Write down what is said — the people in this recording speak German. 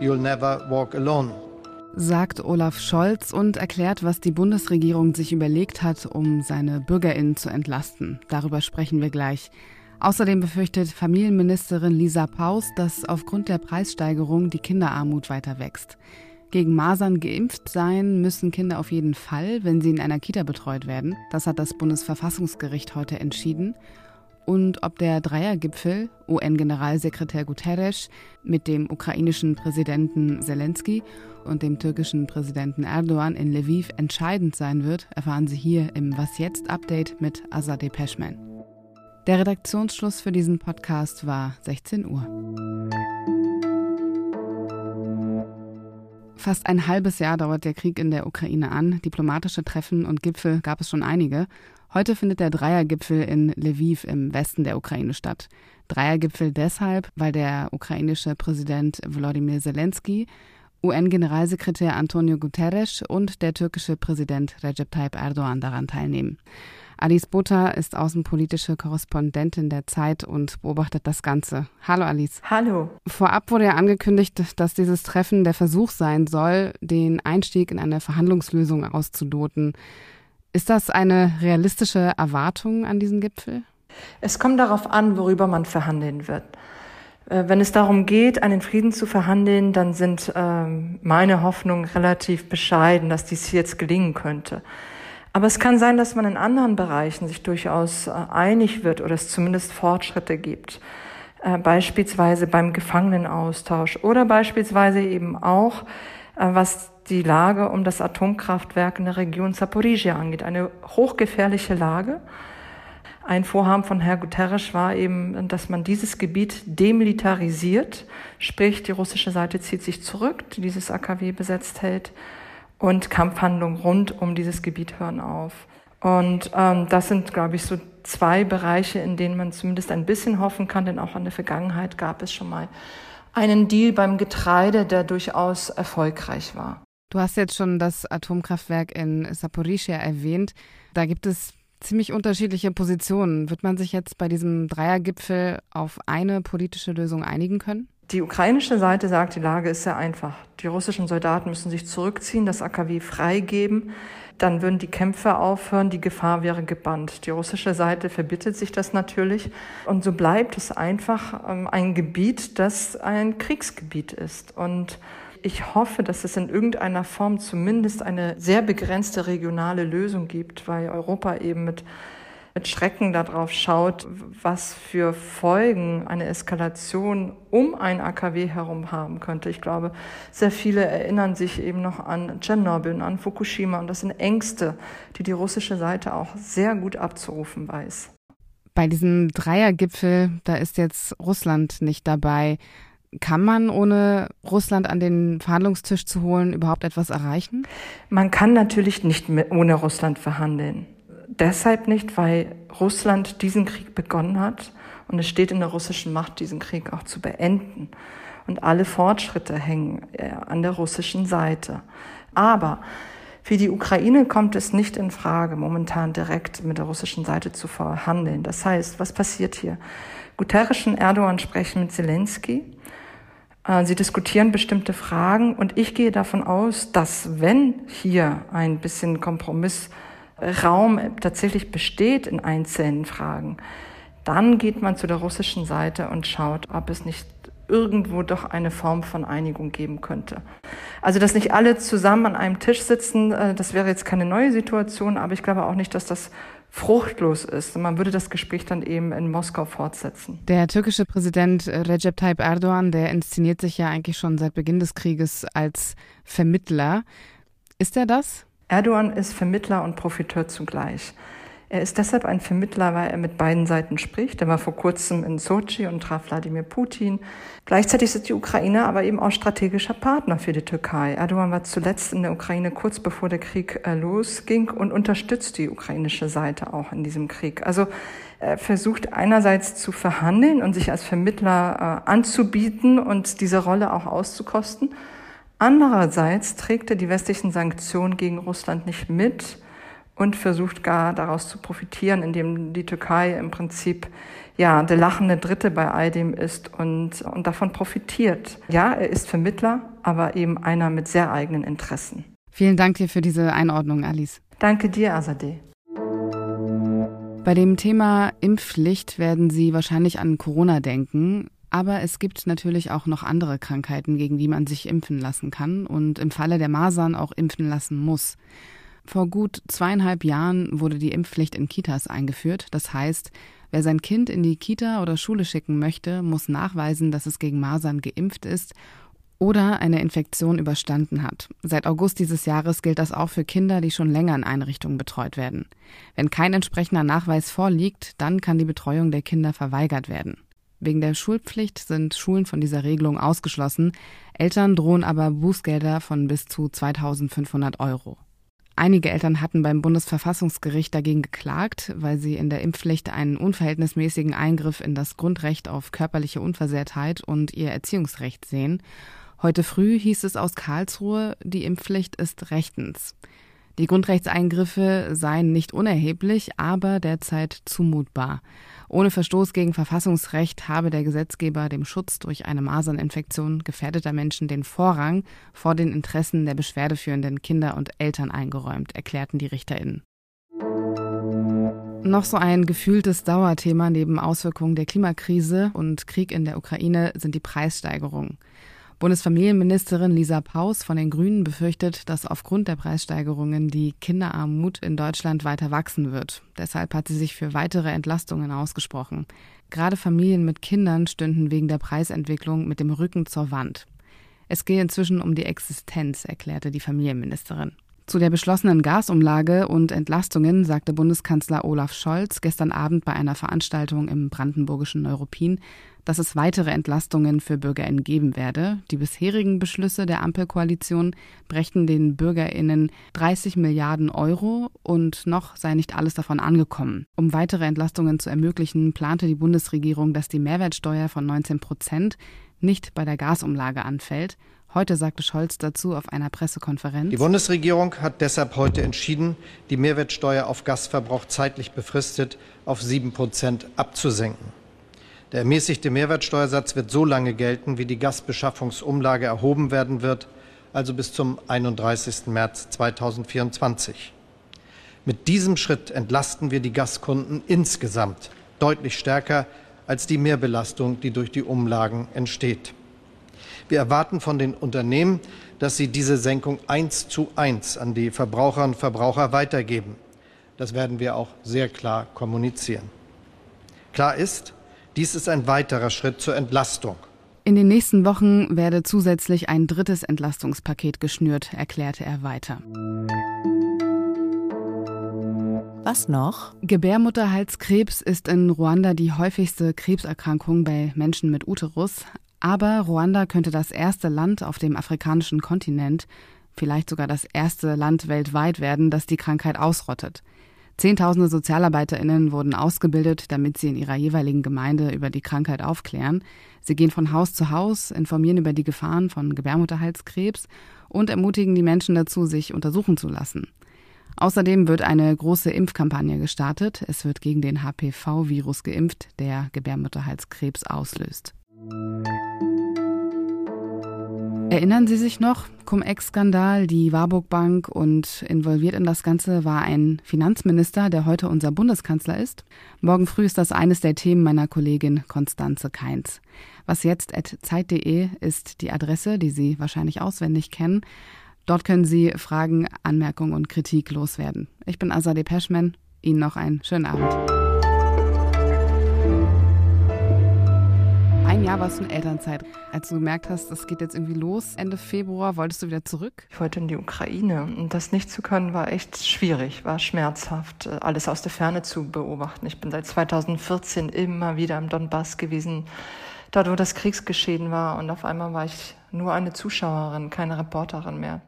you'll never walk alone. Sagt Olaf Scholz und erklärt, was die Bundesregierung sich überlegt hat, um seine BürgerInnen zu entlasten. Darüber sprechen wir gleich. Außerdem befürchtet Familienministerin Lisa Paus, dass aufgrund der Preissteigerung die Kinderarmut weiter wächst. Gegen Masern geimpft sein müssen Kinder auf jeden Fall, wenn sie in einer Kita betreut werden. Das hat das Bundesverfassungsgericht heute entschieden. Und ob der Dreiergipfel UN-Generalsekretär Guterres mit dem ukrainischen Präsidenten Zelensky und dem türkischen Präsidenten Erdogan in Lviv entscheidend sein wird, erfahren Sie hier im Was jetzt Update mit Azadeh Peschman. Der Redaktionsschluss für diesen Podcast war 16 Uhr. Fast ein halbes Jahr dauert der Krieg in der Ukraine an. Diplomatische Treffen und Gipfel gab es schon einige. Heute findet der Dreiergipfel in Lviv im Westen der Ukraine statt. Dreiergipfel deshalb, weil der ukrainische Präsident Volodymyr Zelensky, UN-Generalsekretär Antonio Guterres und der türkische Präsident Recep Tayyip Erdogan daran teilnehmen. Alice Butter ist außenpolitische Korrespondentin der Zeit und beobachtet das Ganze. Hallo Alice. Hallo. Vorab wurde ja angekündigt, dass dieses Treffen der Versuch sein soll, den Einstieg in eine Verhandlungslösung auszudoten. Ist das eine realistische Erwartung an diesen Gipfel? Es kommt darauf an, worüber man verhandeln wird. Äh, wenn es darum geht, einen Frieden zu verhandeln, dann sind ähm, meine Hoffnungen relativ bescheiden, dass dies jetzt gelingen könnte. Aber es kann sein, dass man in anderen Bereichen sich durchaus äh, einig wird oder es zumindest Fortschritte gibt. Äh, beispielsweise beim Gefangenenaustausch oder beispielsweise eben auch, was die Lage um das Atomkraftwerk in der Region Zaporizhia angeht. Eine hochgefährliche Lage. Ein Vorhaben von Herrn Guterres war eben, dass man dieses Gebiet demilitarisiert, sprich die russische Seite zieht sich zurück, die dieses AKW besetzt hält und Kampfhandlungen rund um dieses Gebiet hören auf. Und ähm, das sind, glaube ich, so zwei Bereiche, in denen man zumindest ein bisschen hoffen kann, denn auch in der Vergangenheit gab es schon mal einen Deal beim Getreide, der durchaus erfolgreich war. Du hast jetzt schon das Atomkraftwerk in Saporischia erwähnt. Da gibt es ziemlich unterschiedliche Positionen. Wird man sich jetzt bei diesem Dreiergipfel auf eine politische Lösung einigen können? Die ukrainische Seite sagt, die Lage ist sehr einfach. Die russischen Soldaten müssen sich zurückziehen, das AKW freigeben. Dann würden die Kämpfe aufhören, die Gefahr wäre gebannt. Die russische Seite verbittet sich das natürlich. Und so bleibt es einfach ähm, ein Gebiet, das ein Kriegsgebiet ist. Und ich hoffe, dass es in irgendeiner Form zumindest eine sehr begrenzte regionale Lösung gibt, weil Europa eben mit mit Schrecken darauf schaut, was für Folgen eine Eskalation um ein AKW herum haben könnte. Ich glaube, sehr viele erinnern sich eben noch an Tschernobyl an Fukushima und das sind Ängste, die die russische Seite auch sehr gut abzurufen weiß. Bei diesem Dreiergipfel, da ist jetzt Russland nicht dabei. Kann man ohne Russland an den Verhandlungstisch zu holen überhaupt etwas erreichen? Man kann natürlich nicht ohne Russland verhandeln deshalb nicht, weil Russland diesen Krieg begonnen hat und es steht in der russischen Macht, diesen Krieg auch zu beenden. Und alle Fortschritte hängen äh, an der russischen Seite. Aber für die Ukraine kommt es nicht in Frage, momentan direkt mit der russischen Seite zu verhandeln. Das heißt, was passiert hier? Guterres und Erdogan sprechen mit Zelensky. Äh, sie diskutieren bestimmte Fragen und ich gehe davon aus, dass wenn hier ein bisschen Kompromiss Raum tatsächlich besteht in einzelnen Fragen, dann geht man zu der russischen Seite und schaut, ob es nicht irgendwo doch eine Form von Einigung geben könnte. Also, dass nicht alle zusammen an einem Tisch sitzen, äh, das wäre jetzt keine neue Situation, aber ich glaube auch nicht, dass das fruchtlos ist. Man würde das Gespräch dann eben in Moskau fortsetzen. Der türkische Präsident Recep Tayyip Erdogan, der inszeniert sich ja eigentlich schon seit Beginn des Krieges als Vermittler. Ist er das? Erdogan ist Vermittler und Profiteur zugleich. Er ist deshalb ein Vermittler, weil er mit beiden Seiten spricht. Er war vor kurzem in Sochi und traf Wladimir Putin. Gleichzeitig ist die Ukraine aber eben auch strategischer Partner für die Türkei. Erdogan war zuletzt in der Ukraine kurz bevor der Krieg äh, losging und unterstützt die ukrainische Seite auch in diesem Krieg. Also er versucht einerseits zu verhandeln und sich als Vermittler äh, anzubieten und diese Rolle auch auszukosten. Andererseits trägt er die westlichen Sanktionen gegen Russland nicht mit und versucht gar daraus zu profitieren, indem die Türkei im Prinzip ja, der lachende Dritte bei all dem ist und, und davon profitiert. Ja, er ist Vermittler, aber eben einer mit sehr eigenen Interessen. Vielen Dank dir für diese Einordnung, Alice. Danke dir, Azadeh. Bei dem Thema Impfpflicht werden Sie wahrscheinlich an Corona denken. Aber es gibt natürlich auch noch andere Krankheiten, gegen die man sich impfen lassen kann und im Falle der Masern auch impfen lassen muss. Vor gut zweieinhalb Jahren wurde die Impfpflicht in Kitas eingeführt. Das heißt, wer sein Kind in die Kita oder Schule schicken möchte, muss nachweisen, dass es gegen Masern geimpft ist oder eine Infektion überstanden hat. Seit August dieses Jahres gilt das auch für Kinder, die schon länger in Einrichtungen betreut werden. Wenn kein entsprechender Nachweis vorliegt, dann kann die Betreuung der Kinder verweigert werden. Wegen der Schulpflicht sind Schulen von dieser Regelung ausgeschlossen. Eltern drohen aber Bußgelder von bis zu 2500 Euro. Einige Eltern hatten beim Bundesverfassungsgericht dagegen geklagt, weil sie in der Impfpflicht einen unverhältnismäßigen Eingriff in das Grundrecht auf körperliche Unversehrtheit und ihr Erziehungsrecht sehen. Heute früh hieß es aus Karlsruhe, die Impfpflicht ist rechtens. Die Grundrechtseingriffe seien nicht unerheblich, aber derzeit zumutbar. Ohne Verstoß gegen Verfassungsrecht habe der Gesetzgeber dem Schutz durch eine Maserninfektion gefährdeter Menschen den Vorrang vor den Interessen der beschwerdeführenden Kinder und Eltern eingeräumt, erklärten die Richterinnen. Noch so ein gefühltes Dauerthema neben Auswirkungen der Klimakrise und Krieg in der Ukraine sind die Preissteigerungen. Bundesfamilienministerin Lisa Paus von den Grünen befürchtet, dass aufgrund der Preissteigerungen die Kinderarmut in Deutschland weiter wachsen wird. Deshalb hat sie sich für weitere Entlastungen ausgesprochen. Gerade Familien mit Kindern stünden wegen der Preisentwicklung mit dem Rücken zur Wand. Es gehe inzwischen um die Existenz, erklärte die Familienministerin. Zu der beschlossenen Gasumlage und Entlastungen sagte Bundeskanzler Olaf Scholz gestern Abend bei einer Veranstaltung im brandenburgischen Neuruppin, dass es weitere Entlastungen für BürgerInnen geben werde. Die bisherigen Beschlüsse der Ampelkoalition brächten den BürgerInnen 30 Milliarden Euro und noch sei nicht alles davon angekommen. Um weitere Entlastungen zu ermöglichen, plante die Bundesregierung, dass die Mehrwertsteuer von 19 Prozent nicht bei der Gasumlage anfällt. Heute sagte Scholz dazu auf einer Pressekonferenz. Die Bundesregierung hat deshalb heute entschieden, die Mehrwertsteuer auf Gasverbrauch zeitlich befristet auf 7 Prozent abzusenken. Der ermäßigte Mehrwertsteuersatz wird so lange gelten, wie die Gasbeschaffungsumlage erhoben werden wird, also bis zum 31. März 2024. Mit diesem Schritt entlasten wir die Gaskunden insgesamt deutlich stärker als die Mehrbelastung, die durch die Umlagen entsteht. Wir erwarten von den Unternehmen, dass sie diese Senkung eins zu eins an die Verbraucherinnen und Verbraucher weitergeben. Das werden wir auch sehr klar kommunizieren. Klar ist, dies ist ein weiterer Schritt zur Entlastung. In den nächsten Wochen werde zusätzlich ein drittes Entlastungspaket geschnürt, erklärte er weiter. Was noch? Gebärmutterhalskrebs ist in Ruanda die häufigste Krebserkrankung bei Menschen mit Uterus. Aber Ruanda könnte das erste Land auf dem afrikanischen Kontinent, vielleicht sogar das erste Land weltweit werden, das die Krankheit ausrottet. Zehntausende SozialarbeiterInnen wurden ausgebildet, damit sie in ihrer jeweiligen Gemeinde über die Krankheit aufklären. Sie gehen von Haus zu Haus, informieren über die Gefahren von Gebärmutterhalskrebs und ermutigen die Menschen dazu, sich untersuchen zu lassen. Außerdem wird eine große Impfkampagne gestartet. Es wird gegen den HPV-Virus geimpft, der Gebärmutterhalskrebs auslöst. Erinnern Sie sich noch? Cum-Ex-Skandal, die Warburg Bank und involviert in das Ganze war ein Finanzminister, der heute unser Bundeskanzler ist. Morgen früh ist das eines der Themen meiner Kollegin Konstanze Keins. Was jetzt zeit.de ist die Adresse, die Sie wahrscheinlich auswendig kennen. Dort können Sie Fragen, Anmerkungen und Kritik loswerden. Ich bin Azadeh Peschman. Ihnen noch einen schönen Abend. Ein Jahr warst du in Elternzeit. Als du gemerkt hast, es geht jetzt irgendwie los, Ende Februar, wolltest du wieder zurück? Ich wollte in die Ukraine. Und das nicht zu können, war echt schwierig, war schmerzhaft, alles aus der Ferne zu beobachten. Ich bin seit 2014 immer wieder im Donbass gewesen, dort, wo das Kriegsgeschehen war. Und auf einmal war ich nur eine Zuschauerin, keine Reporterin mehr.